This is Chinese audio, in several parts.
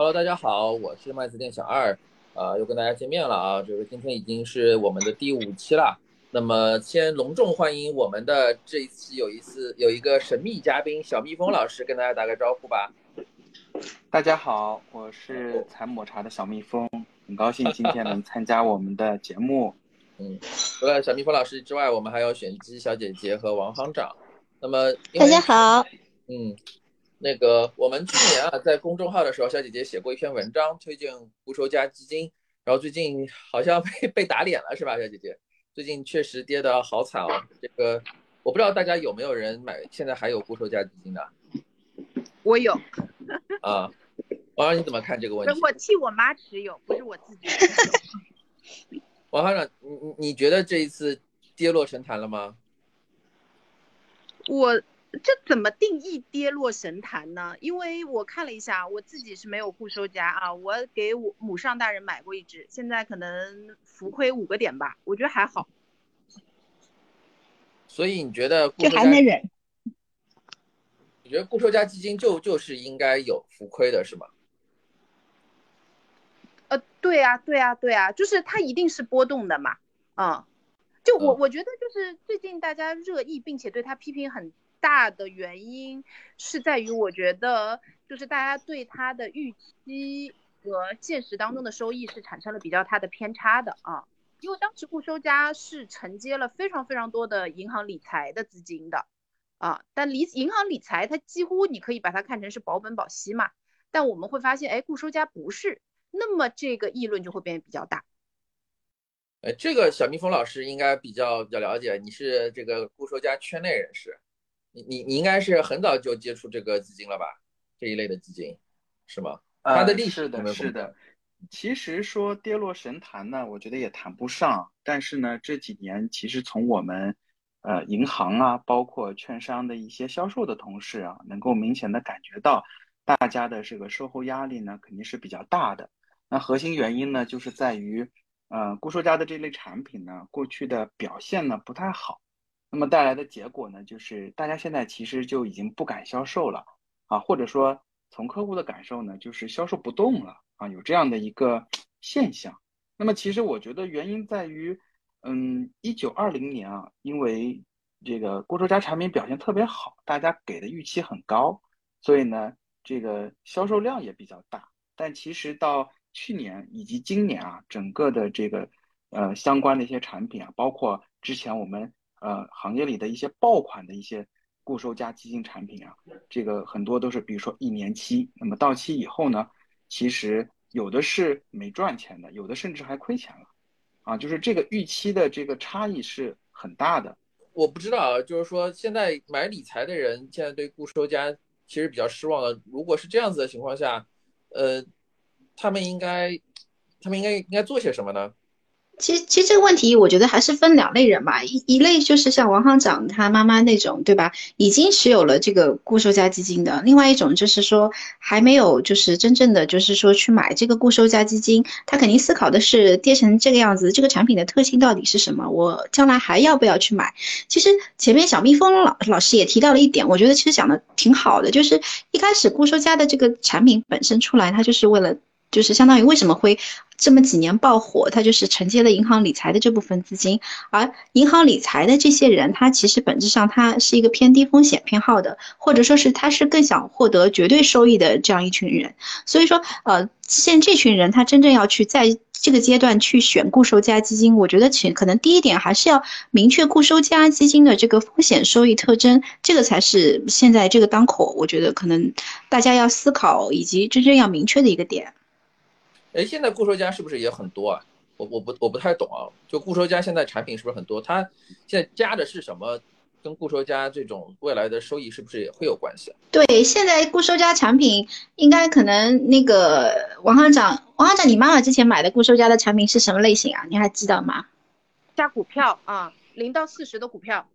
Hello，大家好，我是麦子店小二，呃，又跟大家见面了啊，就是今天已经是我们的第五期了。那么先隆重欢迎我们的这一期有一次有一个神秘嘉宾小蜜蜂老师，跟大家打个招呼吧。大家好，我是采抹茶的小蜜蜂，很高兴今天能参加我们的节目。嗯，除了小蜜蜂老师之外，我们还有选鸡小姐姐和王行长。那么大家好，嗯。那个，我们去年啊，在公众号的时候，小姐姐写过一篇文章，推荐固收加基金，然后最近好像被 被打脸了，是吧，小姐姐？最近确实跌的好惨哦。这个，我不知道大家有没有人买，现在还有固收加基金的？我有。啊，王你怎么看这个问题？我替我妈持有，不是我自己。王行长，你你你觉得这一次跌落神坛了吗？我。这怎么定义跌落神坛呢？因为我看了一下，我自己是没有固收加啊，我给我母上大人买过一只，现在可能浮亏五个点吧，我觉得还好。所以你觉得这还能忍？你觉得固收加基金就就是应该有浮亏的是吗？呃，对啊，对啊，对啊，就是它一定是波动的嘛，嗯，就我我觉得就是最近大家热议，并且对它批评很。大的原因是在于，我觉得就是大家对它的预期和现实当中的收益是产生了比较大的偏差的啊。因为当时固收加是承接了非常非常多的银行理财的资金的啊，但理银行理财它几乎你可以把它看成是保本保息嘛。但我们会发现，哎，固收加不是，那么这个议论就会变得比较大。哎，这个小蜜蜂老师应该比较比较了解，你是这个固收加圈内人士。你你你应该是很早就接触这个基金了吧？这一类的基金，是吗？它的历史的是的。其实说跌落神坛呢，我觉得也谈不上。但是呢，这几年其实从我们呃银行啊，包括券商的一些销售的同事啊，能够明显的感觉到，大家的这个售后压力呢，肯定是比较大的。那核心原因呢，就是在于呃固收加的这类产品呢，过去的表现呢不太好。那么带来的结果呢，就是大家现在其实就已经不敢销售了啊，或者说从客户的感受呢，就是销售不动了啊，有这样的一个 现象。那么其实我觉得原因在于，嗯，一九二零年啊，因为这个固收加产品表现特别好，大家给的预期很高，所以呢，这个销售量也比较大。但其实到去年以及今年啊，整个的这个呃相关的一些产品啊，包括之前我们。呃，行业里的一些爆款的一些固收加基金产品啊，这个很多都是，比如说一年期，那么到期以后呢，其实有的是没赚钱的，有的甚至还亏钱了，啊，就是这个预期的这个差异是很大的。我不知道啊，就是说现在买理财的人现在对固收加其实比较失望了。如果是这样子的情况下，呃，他们应该，他们应该应该做些什么呢？其实，其实这个问题，我觉得还是分两类人吧。一一类就是像王行长他妈妈那种，对吧？已经持有了这个固收加基金的。另外一种就是说，还没有就是真正的就是说去买这个固收加基金，他肯定思考的是跌成这个样子，这个产品的特性到底是什么？我将来还要不要去买？其实前面小蜜蜂老老师也提到了一点，我觉得其实讲的挺好的，就是一开始固收加的这个产品本身出来，它就是为了。就是相当于为什么会这么几年爆火？它就是承接了银行理财的这部分资金，而银行理财的这些人，他其实本质上他是一个偏低风险偏好的，或者说是他是更想获得绝对收益的这样一群人。所以说，呃，现这群人他真正要去在这个阶段去选固收加基金，我觉得其可能第一点还是要明确固收加基金的这个风险收益特征，这个才是现在这个当口，我觉得可能大家要思考以及真正要明确的一个点。哎，现在固收加是不是也很多啊？我我不我不太懂啊。就固收加现在产品是不是很多？它现在加的是什么？跟固收加这种未来的收益是不是也会有关系？对，现在固收加产品应该可能那个王行长，王行长，你妈妈之前买的固收加的产品是什么类型啊？你还记得吗？加股票啊，零到四十的股票，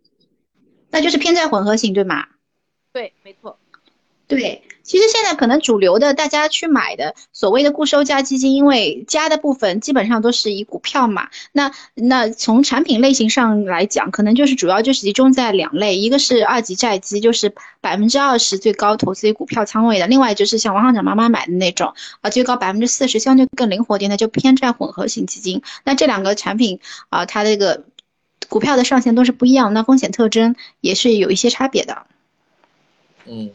那就是偏债混合型对吗？对，没错。对，其实现在可能主流的大家去买的所谓的固收加基金，因为加的部分基本上都是以股票嘛。那那从产品类型上来讲，可能就是主要就是集中在两类，一个是二级债基，就是百分之二十最高投资于股票仓位的；另外就是像王行长妈妈买的那种，啊，最高百分之四十，相对更灵活点的就偏债混合型基金。那这两个产品啊，它这个股票的上限都是不一样，那风险特征也是有一些差别的。嗯。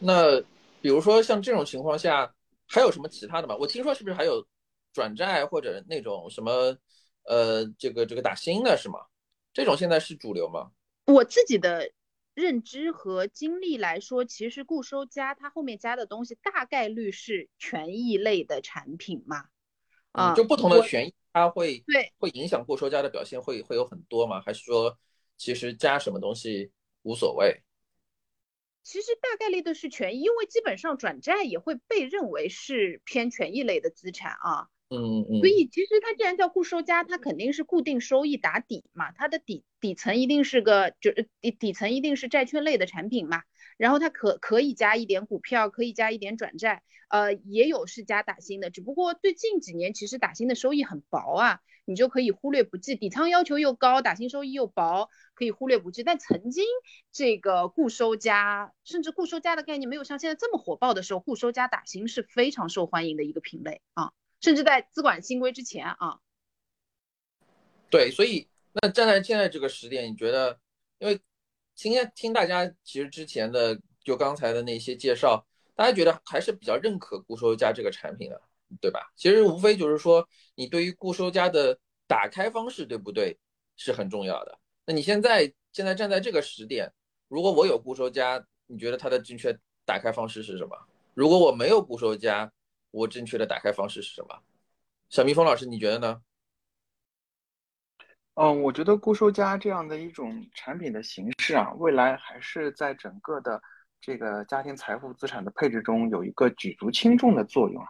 那比如说像这种情况下，还有什么其他的吗？我听说是不是还有转债或者那种什么，呃，这个这个打新的是吗？这种现在是主流吗？我自己的认知和经历来说，其实固收加它后面加的东西大概率是权益类的产品嘛？啊，就不同的权益它会对会影响固收加的表现会会有很多吗？还是说其实加什么东西无所谓？其实大概率的是权益，因为基本上转债也会被认为是偏权益类的资产啊。嗯嗯。所以其实它既然叫固收加，它肯定是固定收益打底嘛，它的底底层一定是个就是底底层一定是债券类的产品嘛。然后它可可以加一点股票，可以加一点转债，呃，也有是加打新的，只不过最近几年其实打新的收益很薄啊。你就可以忽略不计，底仓要求又高，打新收益又薄，可以忽略不计。但曾经这个固收加，甚至固收加的概念没有像现在这么火爆的时候，固收加打新是非常受欢迎的一个品类啊，甚至在资管新规之前啊。对，所以那站在现在这个时点，你觉得，因为今天听大家其实之前的就刚才的那些介绍，大家觉得还是比较认可固收加这个产品的。对吧？其实无非就是说，你对于固收加的打开方式对不对是很重要的。那你现在现在站在这个时点，如果我有固收加，你觉得它的正确打开方式是什么？如果我没有固收加，我正确的打开方式是什么？小蜜蜂老师，你觉得呢？嗯，我觉得固收加这样的一种产品的形式啊，未来还是在整个的这个家庭财富资产的配置中有一个举足轻重的作用啊。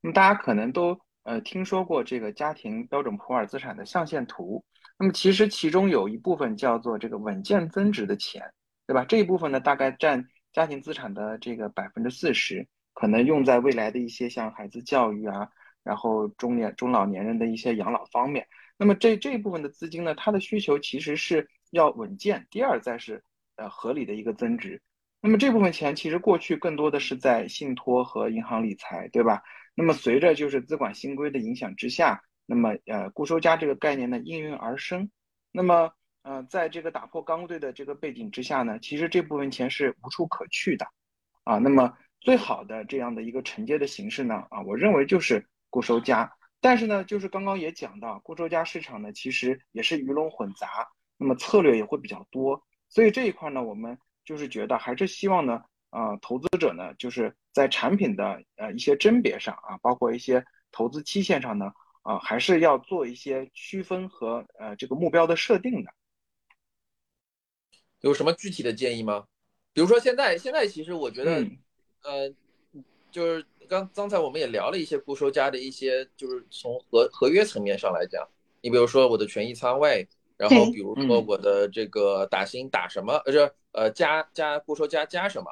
那么大家可能都呃听说过这个家庭标准普尔资产的象限图，那么其实其中有一部分叫做这个稳健增值的钱，对吧？这一部分呢大概占家庭资产的这个百分之四十，可能用在未来的一些像孩子教育啊，然后中年中老年人的一些养老方面。那么这这一部分的资金呢，它的需求其实是要稳健，第二再是呃合理的一个增值。那么这部分钱其实过去更多的是在信托和银行理财，对吧？那么随着就是资管新规的影响之下，那么呃固收加这个概念呢应运而生。那么呃在这个打破刚兑的这个背景之下呢，其实这部分钱是无处可去的，啊，那么最好的这样的一个承接的形式呢，啊，我认为就是固收加。但是呢，就是刚刚也讲到，固收加市场呢其实也是鱼龙混杂，那么策略也会比较多，所以这一块呢，我们就是觉得还是希望呢。啊，投资者呢，就是在产品的呃一些甄别上啊，包括一些投资期限上呢，啊，还是要做一些区分和呃这个目标的设定的。有什么具体的建议吗？比如说现在，现在其实我觉得，呃，就是刚刚才我们也聊了一些固收加的一些，就是从合合约层面上来讲，你比如说我的权益仓位，然后比如说我的这个打新打什么，呃，是呃加加固收加加什么。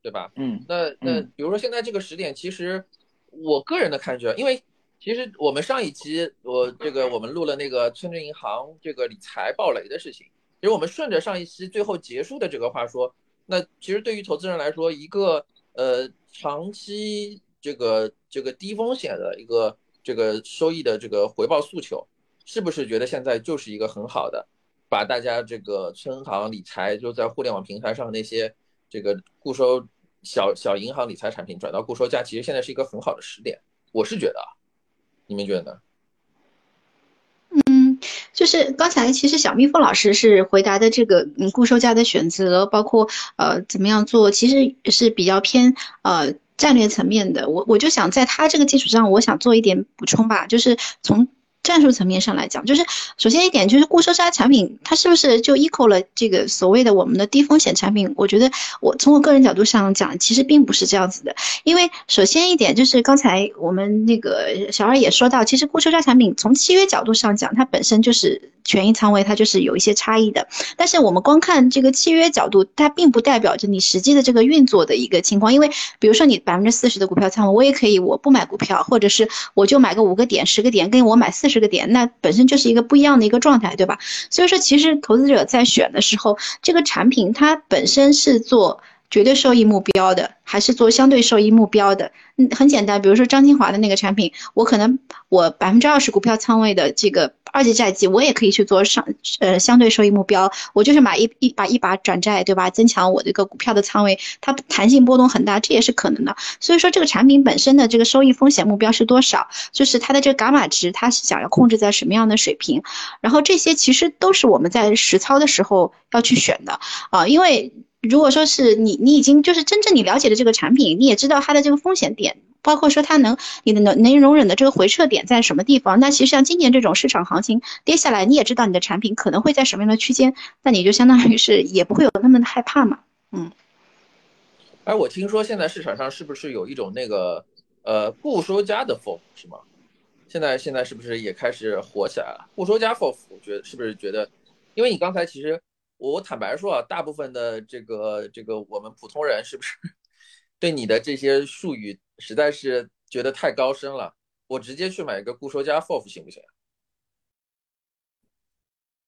对吧？嗯，那那比如说现在这个时点，其实我个人的感觉，因为其实我们上一期我这个我们录了那个村镇银行这个理财暴雷的事情，其实我们顺着上一期最后结束的这个话说，那其实对于投资人来说，一个呃长期这个这个低风险的一个这个收益的这个回报诉求，是不是觉得现在就是一个很好的，把大家这个村行理财就在互联网平台上那些。这个固收小小银行理财产品转到固收加，其实现在是一个很好的时点，我是觉得啊，你们觉得？嗯，就是刚才其实小蜜蜂老师是回答的这个嗯固收价的选择，包括呃怎么样做，其实是比较偏呃战略层面的。我我就想在他这个基础上，我想做一点补充吧，就是从。战术层面上来讲，就是首先一点就是固收加产品，它是不是就 equal 了这个所谓的我们的低风险产品？我觉得我从我个人角度上讲，其实并不是这样子的。因为首先一点就是刚才我们那个小二也说到，其实固收加产品从契约角度上讲，它本身就是权益仓位，它就是有一些差异的。但是我们光看这个契约角度，它并不代表着你实际的这个运作的一个情况。因为比如说你百分之四十的股票仓位，我也可以我不买股票，或者是我就买个五个点、十个点，跟我买四十这个点，那本身就是一个不一样的一个状态，对吧？所以说，其实投资者在选的时候，这个产品它本身是做绝对收益目标的，还是做相对收益目标的？嗯，很简单，比如说张金华的那个产品，我可能我百分之二十股票仓位的这个。二级债基我也可以去做上呃相对收益目标，我就是买一一把一把转债，对吧？增强我这个股票的仓位，它弹性波动很大，这也是可能的。所以说这个产品本身的这个收益风险目标是多少？就是它的这个伽马值，它是想要控制在什么样的水平？然后这些其实都是我们在实操的时候要去选的啊，因为如果说是你你已经就是真正你了解的这个产品，你也知道它的这个风险点。包括说它能你的能能容忍的这个回撤点在什么地方？那其实像今年这种市场行情跌下来，你也知道你的产品可能会在什么样的区间，那你就相当于是也不会有那么的害怕嘛。嗯。哎，我听说现在市场上是不是有一种那个呃固收加的 FOF 是吗？现在现在是不是也开始火起来了？固收加 FOF，我觉得是不是觉得？因为你刚才其实我坦白说啊，大部分的这个这个我们普通人是不是对你的这些术语？实在是觉得太高深了，我直接去买一个固收加 FOF 行不行？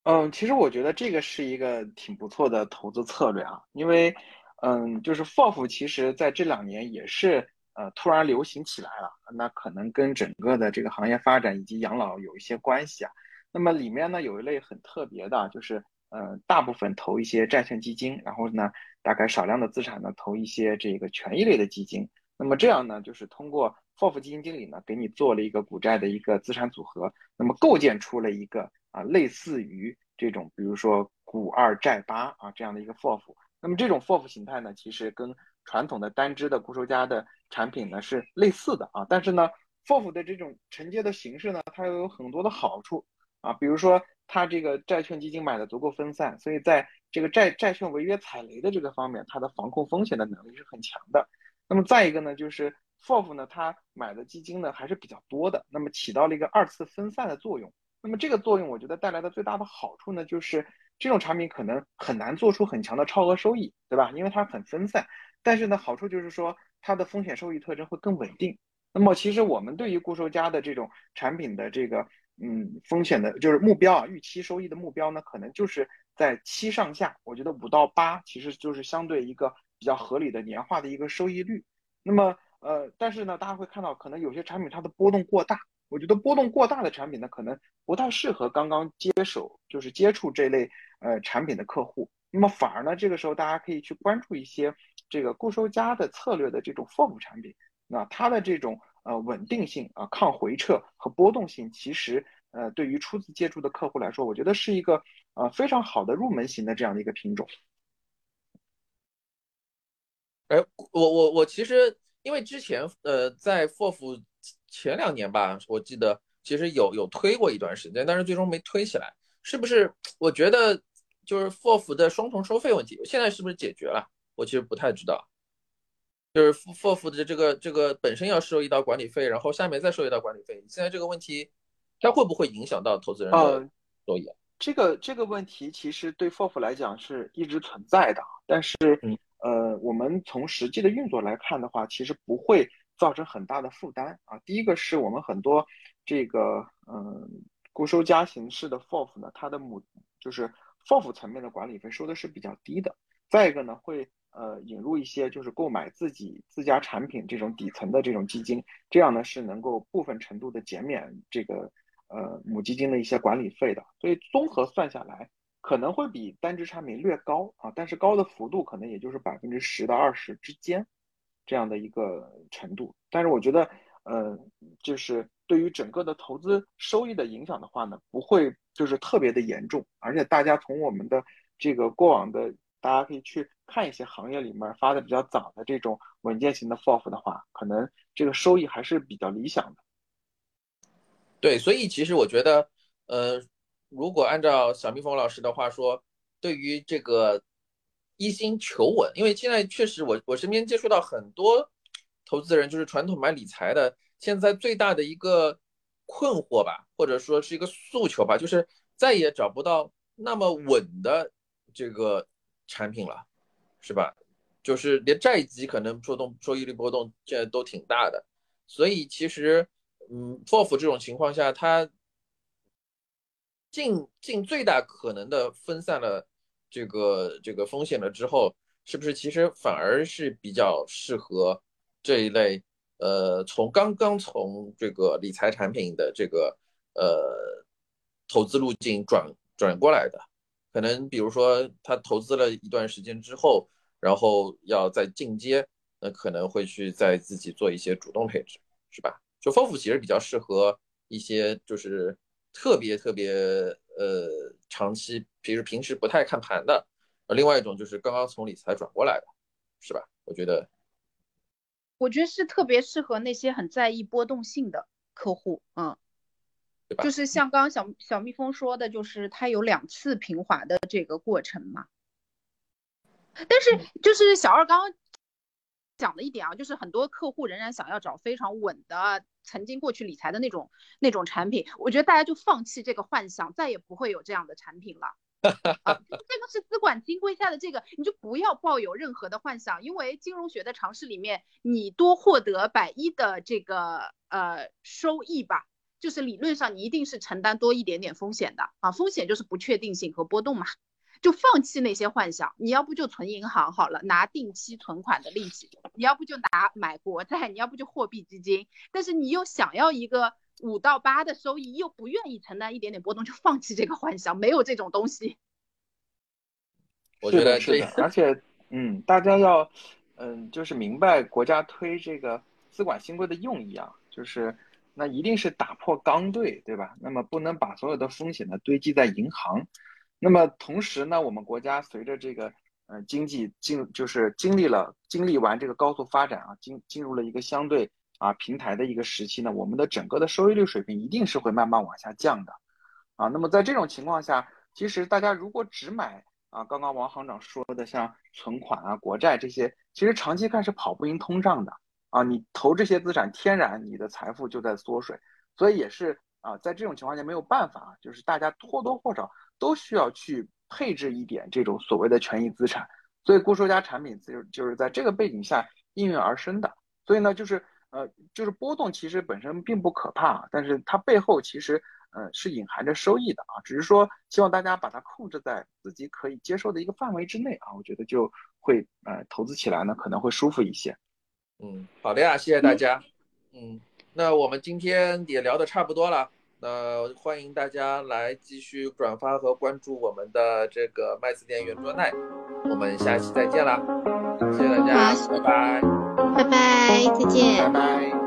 嗯，其实我觉得这个是一个挺不错的投资策略啊，因为，嗯，就是 FOF 其实在这两年也是呃突然流行起来了，那可能跟整个的这个行业发展以及养老有一些关系啊。那么里面呢有一类很特别的，就是呃大部分投一些债券基金，然后呢大概少量的资产呢投一些这个权益类的基金。那么这样呢，就是通过 FOF 基金经理呢，给你做了一个股债的一个资产组合，那么构建出了一个啊，类似于这种，比如说股二债八啊这样的一个 FOF。那么这种 FOF 形态呢，其实跟传统的单支的固收加的产品呢是类似的啊。但是呢，FOF 的这种承接的形式呢，它又有很多的好处啊，比如说它这个债券基金买的足够分散，所以在这个债债券违约踩雷的这个方面，它的防控风险的能力是很强的。那么再一个呢，就是 FOF 呢，它买的基金呢还是比较多的，那么起到了一个二次分散的作用。那么这个作用，我觉得带来的最大的好处呢，就是这种产品可能很难做出很强的超额收益，对吧？因为它很分散。但是呢，好处就是说它的风险收益特征会更稳定。那么其实我们对于固收加的这种产品的这个嗯风险的，就是目标啊，预期收益的目标呢，可能就是在七上下。我觉得五到八其实就是相对一个。比较合理的年化的一个收益率，那么呃，但是呢，大家会看到可能有些产品它的波动过大，我觉得波动过大的产品呢，可能不太适合刚刚接手就是接触这类呃产品的客户。那么反而呢，这个时候大家可以去关注一些这个固收加的策略的这种 FOF 产品，那它的这种呃稳定性啊、抗回撤和波动性，其实呃对于初次接触的客户来说，我觉得是一个呃非常好的入门型的这样的一个品种。哎，我我我其实因为之前呃在 FOF 前两年吧，我记得其实有有推过一段时间，但是最终没推起来，是不是？我觉得就是 FOF 的双重收费问题，现在是不是解决了？我其实不太知道，就是 FOF 的这个这个本身要收一道管理费，然后下面再收一道管理费，现在这个问题它会不会影响到投资人的收益？这个这个问题其实对 FOF 来讲是一直存在的，但是。呃，我们从实际的运作来看的话，其实不会造成很大的负担啊。第一个是我们很多这个嗯固收加形式的 FOF 呢，它的母就是 FOF 层面的管理费收的是比较低的。再一个呢，会呃引入一些就是购买自己自家产品这种底层的这种基金，这样呢是能够部分程度的减免这个呃母基金的一些管理费的。所以综合算下来。可能会比单只产品略高啊，但是高的幅度可能也就是百分之十到二十之间，这样的一个程度。但是我觉得，呃，就是对于整个的投资收益的影响的话呢，不会就是特别的严重。而且大家从我们的这个过往的，大家可以去看一些行业里面发的比较早的这种稳健型的 FOF 的话，可能这个收益还是比较理想的。对，所以其实我觉得，呃，如果按照小蜜蜂老师的话说，对于这个一心求稳，因为现在确实我我身边接触到很多投资人，就是传统买理财的，现在最大的一个困惑吧，或者说是一个诉求吧，就是再也找不到那么稳的这个产品了，是吧？就是连债基可能波动收益率波动现在都挺大的，所以其实。嗯，FOF 这种情况下，它尽尽最大可能的分散了这个这个风险了之后，是不是其实反而是比较适合这一类呃，从刚刚从这个理财产品的这个呃投资路径转转过来的？可能比如说他投资了一段时间之后，然后要再进阶，那可能会去在自己做一些主动配置，是吧？就 FOF 其实比较适合一些就是特别特别呃长期，平时平时不太看盘的，呃，另外一种就是刚刚从理财转过来的，是吧？我觉得，我觉得是特别适合那些很在意波动性的客户，嗯，对吧？就是像刚刚小小蜜蜂说的，就是它有两次平滑的这个过程嘛。但是就是小二刚刚。讲的一点啊，就是很多客户仍然想要找非常稳的、曾经过去理财的那种那种产品。我觉得大家就放弃这个幻想，再也不会有这样的产品了。啊，这个是资管金规下的这个，你就不要抱有任何的幻想，因为金融学的常识里面，你多获得百亿的这个呃收益吧，就是理论上你一定是承担多一点点风险的啊，风险就是不确定性和波动嘛。就放弃那些幻想，你要不就存银行好了，拿定期存款的利息；你要不就拿买国债，你要不就货币基金。但是你又想要一个五到八的收益，又不愿意承担一点点波动，就放弃这个幻想，没有这种东西。我觉得是的，而且，嗯，大家要，嗯，就是明白国家推这个资管新规的用意啊，就是那一定是打破刚兑，对吧？那么不能把所有的风险呢堆积在银行。那么同时呢，我们国家随着这个呃经济经就是经历了经历完这个高速发展啊，进进入了一个相对啊平台的一个时期呢，我们的整个的收益率水平一定是会慢慢往下降的，啊，那么在这种情况下，其实大家如果只买啊刚刚王行长说的像存款啊国债这些，其实长期看是跑不赢通胀的啊，你投这些资产，天然你的财富就在缩水，所以也是啊在这种情况下没有办法啊，就是大家或多或少。都需要去配置一点这种所谓的权益资产，所以固收加产品就就是在这个背景下应运而生的。所以呢，就是呃，就是波动其实本身并不可怕，但是它背后其实呃是隐含着收益的啊。只是说希望大家把它控制在自己可以接受的一个范围之内啊，我觉得就会呃投资起来呢可能会舒服一些。嗯，好的呀，谢谢大家。嗯，那我们今天也聊的差不多了。那欢迎大家来继续转发和关注我们的这个麦子店圆桌奈，我们下期再见啦！谢谢大家，拜拜，拜拜，再见，拜拜。